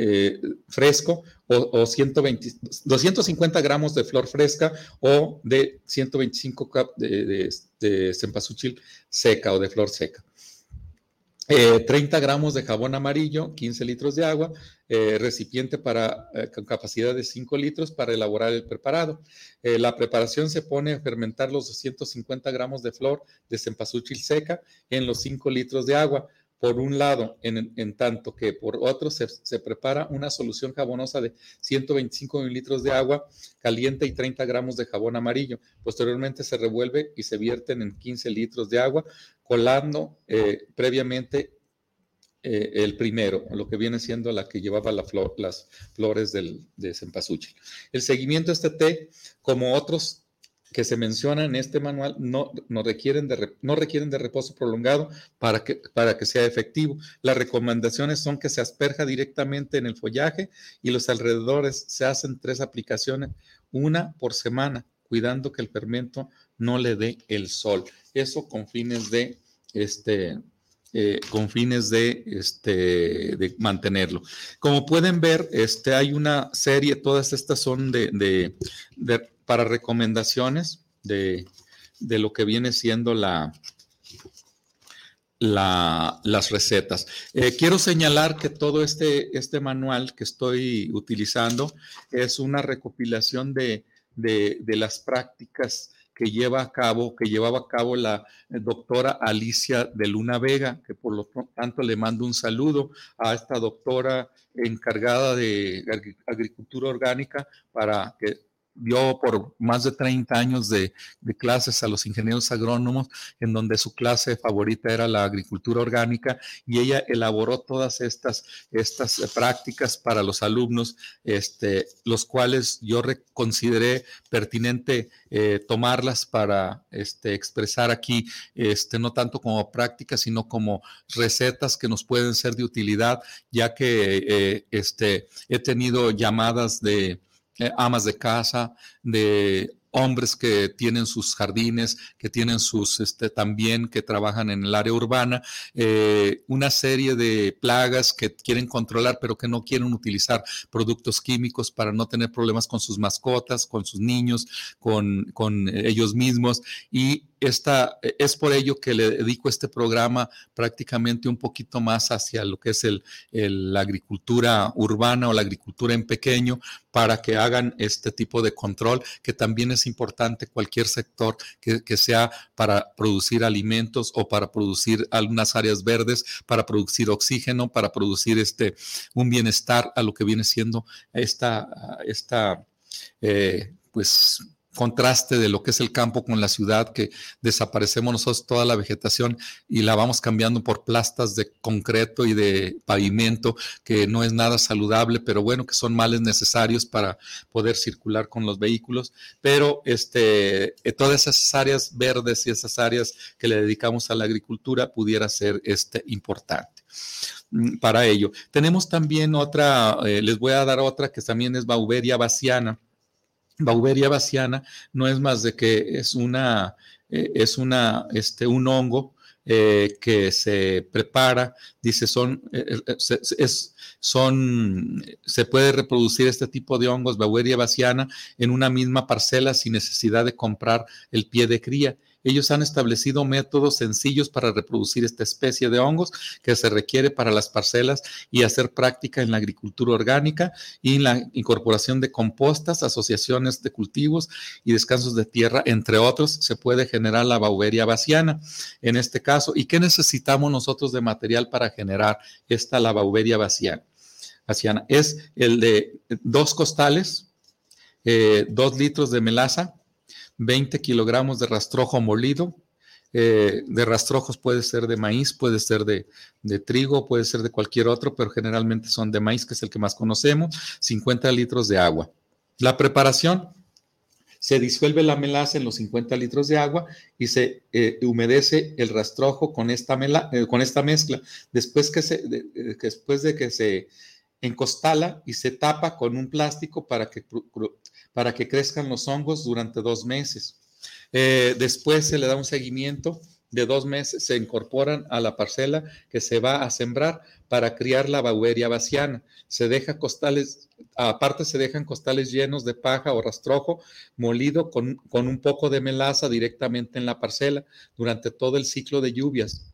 S1: eh, fresco o, 120, 250 gramos de flor fresca o de 125 de, de, cempasúchil seca o de flor seca. 30 eh, gramos de jabón amarillo, 15 litros de agua, eh, recipiente para, con capacidad de 5 litros para elaborar el preparado. la preparación se pone a fermentar los 250 gramos de flor de cempasúchil seca en los 5 litros de agua por un lado, en, tanto que por otro se, prepara una solución jabonosa de 125 mililitros de agua caliente y 30 gramos de jabón amarillo. Posteriormente se revuelve y se vierten en 15 litros de agua, colando eh, previamente eh, el primero, lo que viene siendo la que llevaba las flores del, de cempasúchil. El seguimiento de este té, como otros que se menciona en este manual no, no, requieren, de, no requieren de reposo prolongado para que, para que sea efectivo. Las recomendaciones son que se asperja directamente en el follaje y los alrededores se hacen tres aplicaciones, una por semana, cuidando que el fermento no le dé el sol. Eso con fines de este, eh, con fines de, este, de mantenerlo. Como pueden ver, este, hay una serie, todas estas son de, para recomendaciones de, lo que viene siendo la, las recetas. Eh, quiero señalar que todo este, este manual que estoy utilizando es una recopilación de, las prácticas que lleva a cabo, que llevaba a cabo la doctora Alicia de Luna Vega, que por lo tanto le mando un saludo a esta doctora encargada de agricultura orgánica para que dio por más de 30 años de, clases a los ingenieros agrónomos, en donde su clase favorita era la agricultura orgánica, y ella elaboró todas estas, estas prácticas para los alumnos, este, los cuales yo consideré pertinente eh, tomarlas para este, expresar aquí, este, no tanto como prácticas, sino como recetas que nos pueden ser de utilidad, ya que eh, este, he tenido llamadas de eh, amas de casa, de hombres que tienen sus jardines, que tienen sus, este, también que trabajan en el área urbana, eh, una serie de plagas que quieren controlar, pero que no quieren utilizar productos químicos para no tener problemas con sus mascotas, con sus niños, con, con ellos mismos. Y esta, es por ello que le dedico este programa prácticamente un poquito más hacia lo que es el, la agricultura urbana o la agricultura en pequeño, para que hagan este tipo de control, que también es importante cualquier sector que, que, sea para producir alimentos o para producir algunas áreas verdes, para producir oxígeno, para producir este, un bienestar a lo que viene siendo esta, esta eh, pues contraste de lo que es el campo con la ciudad, que desaparecemos nosotros toda la vegetación y la vamos cambiando por plastas de concreto y de pavimento, que no es nada saludable, pero bueno, que son males necesarios para poder circular con los vehículos. Pero este, eh, todas esas áreas verdes y esas áreas que le dedicamos a la agricultura pudiera ser este, importante mm, para ello. Tenemos también otra, eh, les voy a dar otra que también es Bauberia baciana Bauberia baciana no es más de que es una, eh, es una, este, un hongo eh, que se prepara, dice, son, eh, es, son, se puede reproducir este tipo de hongos, Baueria baciana, en una misma parcela sin necesidad de comprar el pie de cría. Ellos han establecido métodos sencillos para reproducir esta especie de hongos que se requiere para las parcelas y hacer práctica en la agricultura orgánica y la incorporación de compostas, asociaciones de cultivos y descansos de tierra, entre otros, se puede generar la bauberia vaciana en este caso. ¿Y qué necesitamos nosotros de material para generar esta la bauberia vaciana? Es el de dos costales, eh, dos litros de melaza, 20 kilogramos de rastrojo molido. Eh, de rastrojos puede ser de maíz, puede ser de, trigo, puede ser de cualquier otro, pero generalmente son de maíz, que es el que más conocemos, 50 litros de agua. La preparación, se disuelve la melaza en los 50 litros de agua y se eh, humedece el rastrojo con esta, eh, con esta mezcla. Después, que se, después de que se encostala y se tapa con un plástico para que para que crezcan los hongos durante dos meses. Eh, después se le da un seguimiento de dos meses, se incorporan a la parcela que se va a sembrar para criar la baueria vaciana. Se deja costales, aparte se dejan costales llenos de paja o rastrojo molido con, con un poco de melaza directamente en la parcela durante todo el ciclo de lluvias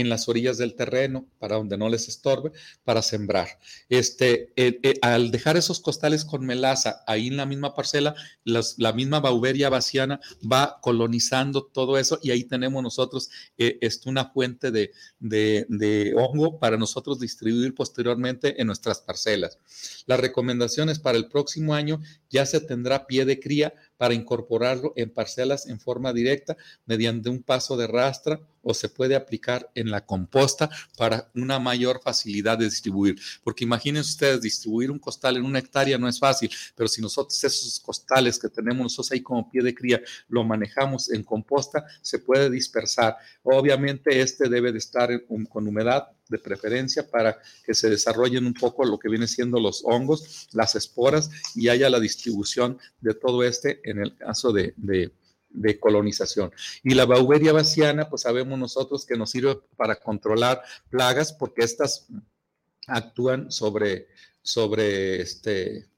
S1: en las orillas del terreno para donde no les estorbe para sembrar. Este, eh, al dejar esos costales con melaza ahí en la misma parcela, la misma bauberia vaciana va colonizando todo eso y ahí tenemos nosotros eh, una fuente de, de, hongo para nosotros distribuir posteriormente en nuestras parcelas. Las recomendaciones para el próximo año ya se tendrá pie de cría para incorporarlo en parcelas en forma directa mediante un paso de rastra o se puede aplicar en la composta para una mayor facilidad de distribuir. Porque imagínense ustedes, distribuir un costal en una hectárea no es fácil, pero si nosotros esos costales que tenemos nosotros ahí como pie de cría lo manejamos en composta, se puede dispersar. Obviamente este debe de estar con humedad de preferencia para que se desarrollen un poco lo que viene siendo los hongos, las esporas y haya la distribución de todo este en el caso de, colonización. Y la bauberia vaciana, pues sabemos nosotros que nos sirve para controlar plagas porque estas actúan sobre, sobre este,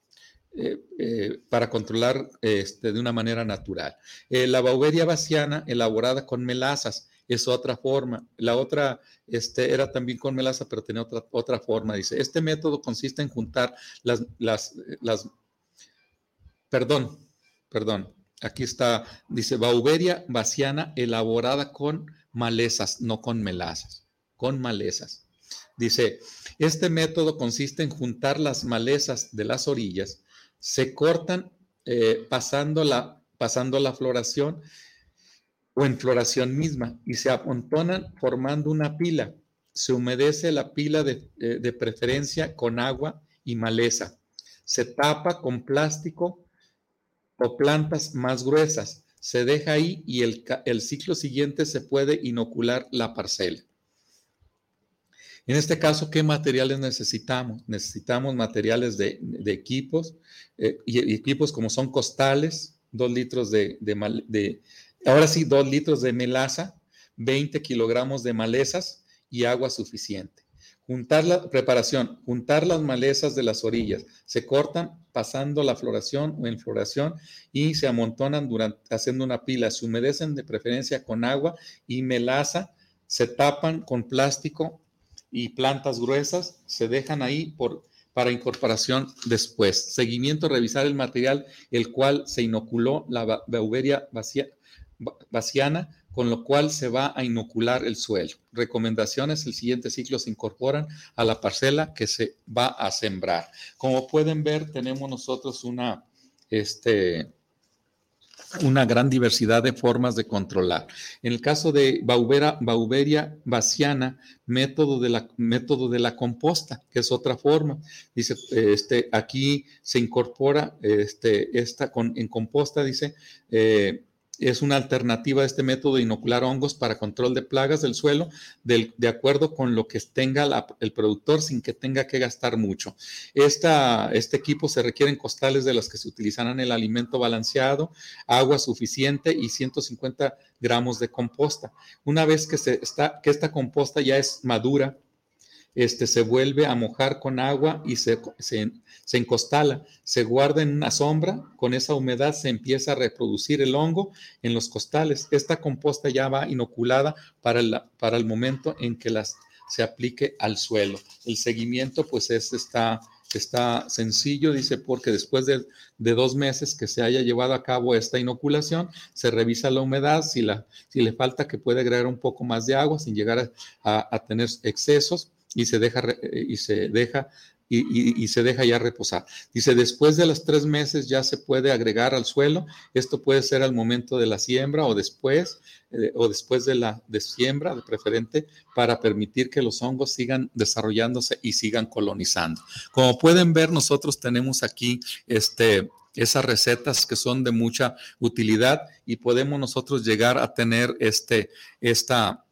S1: eh, eh, para controlar este, de una manera natural. Eh, la bauberia vaciana, elaborada con melazas, es otra forma. La otra este, era también con melaza, pero tenía otra, otra forma. Dice, este método consiste en juntar las, las, las, perdón, perdón, aquí está, dice, bauberia vaciana elaborada con malezas, no con melazas, con malezas. Dice, este método consiste en juntar las malezas de las orillas, se cortan eh, pasando, la, pasando la floración o en floración misma y se amontonan formando una pila. Se humedece la pila de, eh, preferencia con agua y maleza. Se tapa con plástico o plantas más gruesas. Se deja ahí y el, el ciclo siguiente se puede inocular la parcela. En este caso, ¿qué materiales necesitamos? Necesitamos materiales de, equipos, eh, y equipos como son costales, dos litros de, de, Ahora sí, dos litros de melaza, 20 kilogramos de malezas y agua suficiente. Juntar la preparación, juntar las malezas de las orillas, se cortan pasando la floración o en floración y se amontonan durante, haciendo una pila, se humedecen de preferencia con agua y melaza, se tapan con plástico y plantas gruesas, se dejan ahí por, para incorporación después. Seguimiento, revisar el material, el cual se inoculó la bauberia vacía, vaciana, con lo cual se va a inocular el suelo. Recomendaciones, el siguiente ciclo se incorporan a la parcela que se va a sembrar. Como pueden ver, tenemos nosotros una, este, una gran diversidad de formas de controlar. En el caso de Baubera, Bauberia vaciana, método de, la, método de la composta, que es otra forma. Dice, este, aquí se incorpora este, esta con, en composta, dice, eh, es una alternativa a este método de inocular hongos para control de plagas del suelo, de acuerdo con lo que tenga el productor sin que tenga que gastar mucho. este equipo se requiere en costales de los que se utilizarán el alimento balanceado, agua suficiente y 150 gramos de composta. Una vez que, que esta composta ya es madura, este, se vuelve a mojar con agua y se, se, encostala, se guarda en una sombra, con esa humedad se empieza a reproducir el hongo en los costales. Esta composta ya va inoculada para el, para el momento en que las, se aplique al suelo. El seguimiento pues es, está, está sencillo, dice, porque después de, dos meses que se haya llevado a cabo esta inoculación, se revisa la humedad, si, la, si le falta que puede agregar un poco más de agua sin llegar a tener excesos y se deja, y se deja y, se deja ya reposar. Dice, después de los tres meses ya se puede agregar al suelo. Esto puede ser al momento de la siembra o después, eh, o después de la de siembra, de preferente, para permitir que los hongos sigan desarrollándose y sigan colonizando. Como pueden ver, nosotros tenemos aquí este, esas recetas que son de mucha utilidad y podemos nosotros llegar a tener este, esta,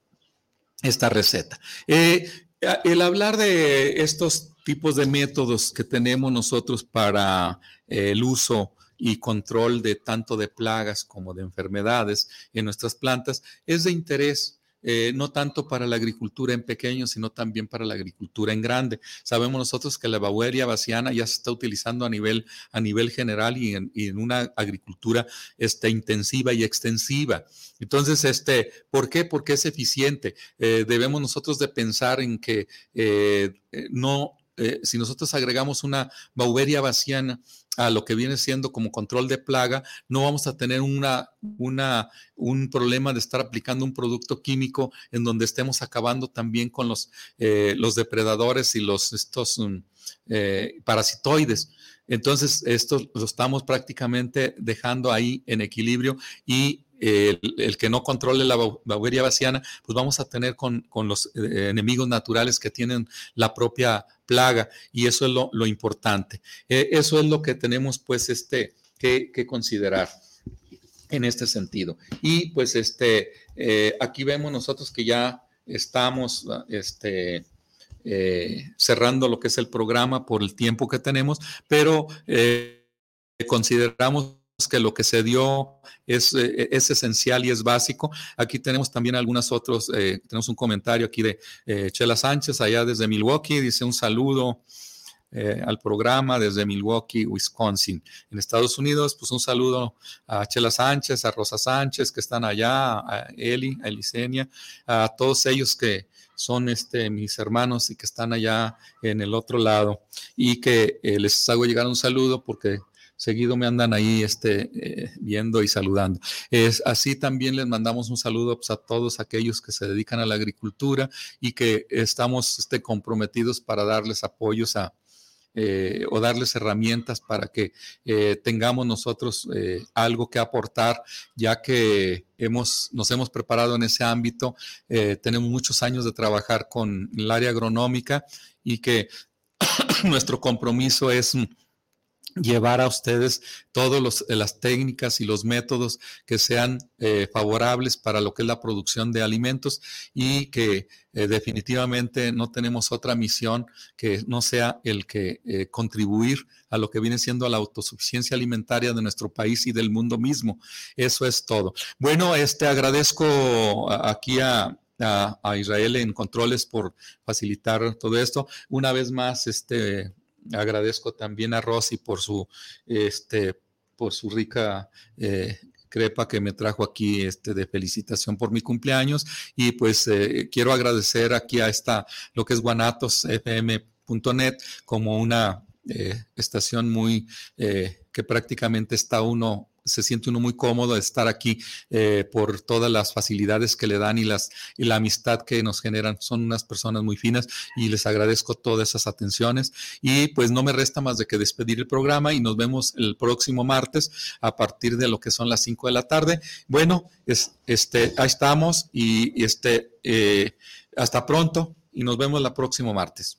S1: esta receta. Eh, el hablar de estos tipos de métodos que tenemos nosotros para eh, el uso y control de tanto de plagas como de enfermedades en nuestras plantas es de interés eh, no tanto para la agricultura en pequeño, sino también para la agricultura en grande. Sabemos nosotros que la Baueria baciana ya se está utilizando a nivel, a nivel general y en, una agricultura este, intensiva y extensiva. Entonces, este, ¿por qué? Porque es eficiente. Eh, debemos nosotros de pensar en que eh, no eh, si nosotros agregamos una bauberia vaciana a lo que viene siendo como control de plaga, no vamos a tener un problema de estar aplicando un producto químico en donde estemos acabando también con los, eh, los depredadores y los estos um, eh, parasitoides. Entonces, esto lo estamos prácticamente dejando ahí en equilibrio y el, que no controle la bauberia vaciana, pues vamos a tener con, los eh, enemigos naturales que tienen la propia plaga y eso es lo, importante. Eh, eso es lo que tenemos pues este que, considerar en este sentido. Y pues este, eh, aquí vemos nosotros que ya estamos este, cerrando lo que es el programa por el tiempo que tenemos, pero consideramos que lo que se dio es, eh, es, esencial y es básico. Aquí tenemos también algunos otros, eh, tenemos un comentario aquí de eh, Chela Sánchez, allá desde Milwaukee, dice un saludo. al programa desde Milwaukee, Wisconsin. En Estados Unidos, pues un saludo a Chela Sánchez, a Rosa Sánchez, que están allá, a Eli, a Elisenia, a todos ellos que, son este, mis hermanos y que están allá en el otro lado y que les hago llegar un saludo porque seguido me andan ahí este, eh, viendo y saludando. Es, así también les mandamos un saludo pues, a todos aquellos que se dedican a la agricultura y que estamos este, comprometidos para darles apoyos a, eh, o darles herramientas para que eh, tengamos nosotros algo que aportar, ya que hemos, nos hemos preparado en ese ámbito, tenemos muchos años de trabajar con el área agronómica y que [CLEARS THROAT] nuestro compromiso es llevar a ustedes todas las técnicas y los métodos que sean eh, favorables para lo que es la producción de alimentos y que eh, definitivamente no tenemos otra misión que no sea el que eh, contribuir a lo que viene siendo la autosuficiencia alimentaria de nuestro país y del mundo mismo. Eso es todo. Bueno, este agradezco aquí a, a Israel en controles por facilitar todo esto. Una vez más, este Agradezco también a Rosy por su, este, por su rica eh, crepa que me trajo aquí este, de felicitación por mi cumpleaños. Y pues eh, quiero agradecer aquí a esta, lo que es guanatosfm.net como una eh, estación muy, que prácticamente está uno se siente uno muy cómodo de estar aquí eh, por todas las facilidades que le dan y, las, y la amistad que nos generan. Son unas personas muy finas y les agradezco todas esas atenciones. Y pues no me resta más de que despedir el programa y nos vemos el próximo martes a partir de lo que son las 5 de la tarde. Bueno, es, este, ahí estamos y, este, eh, hasta pronto y nos vemos el próximo martes.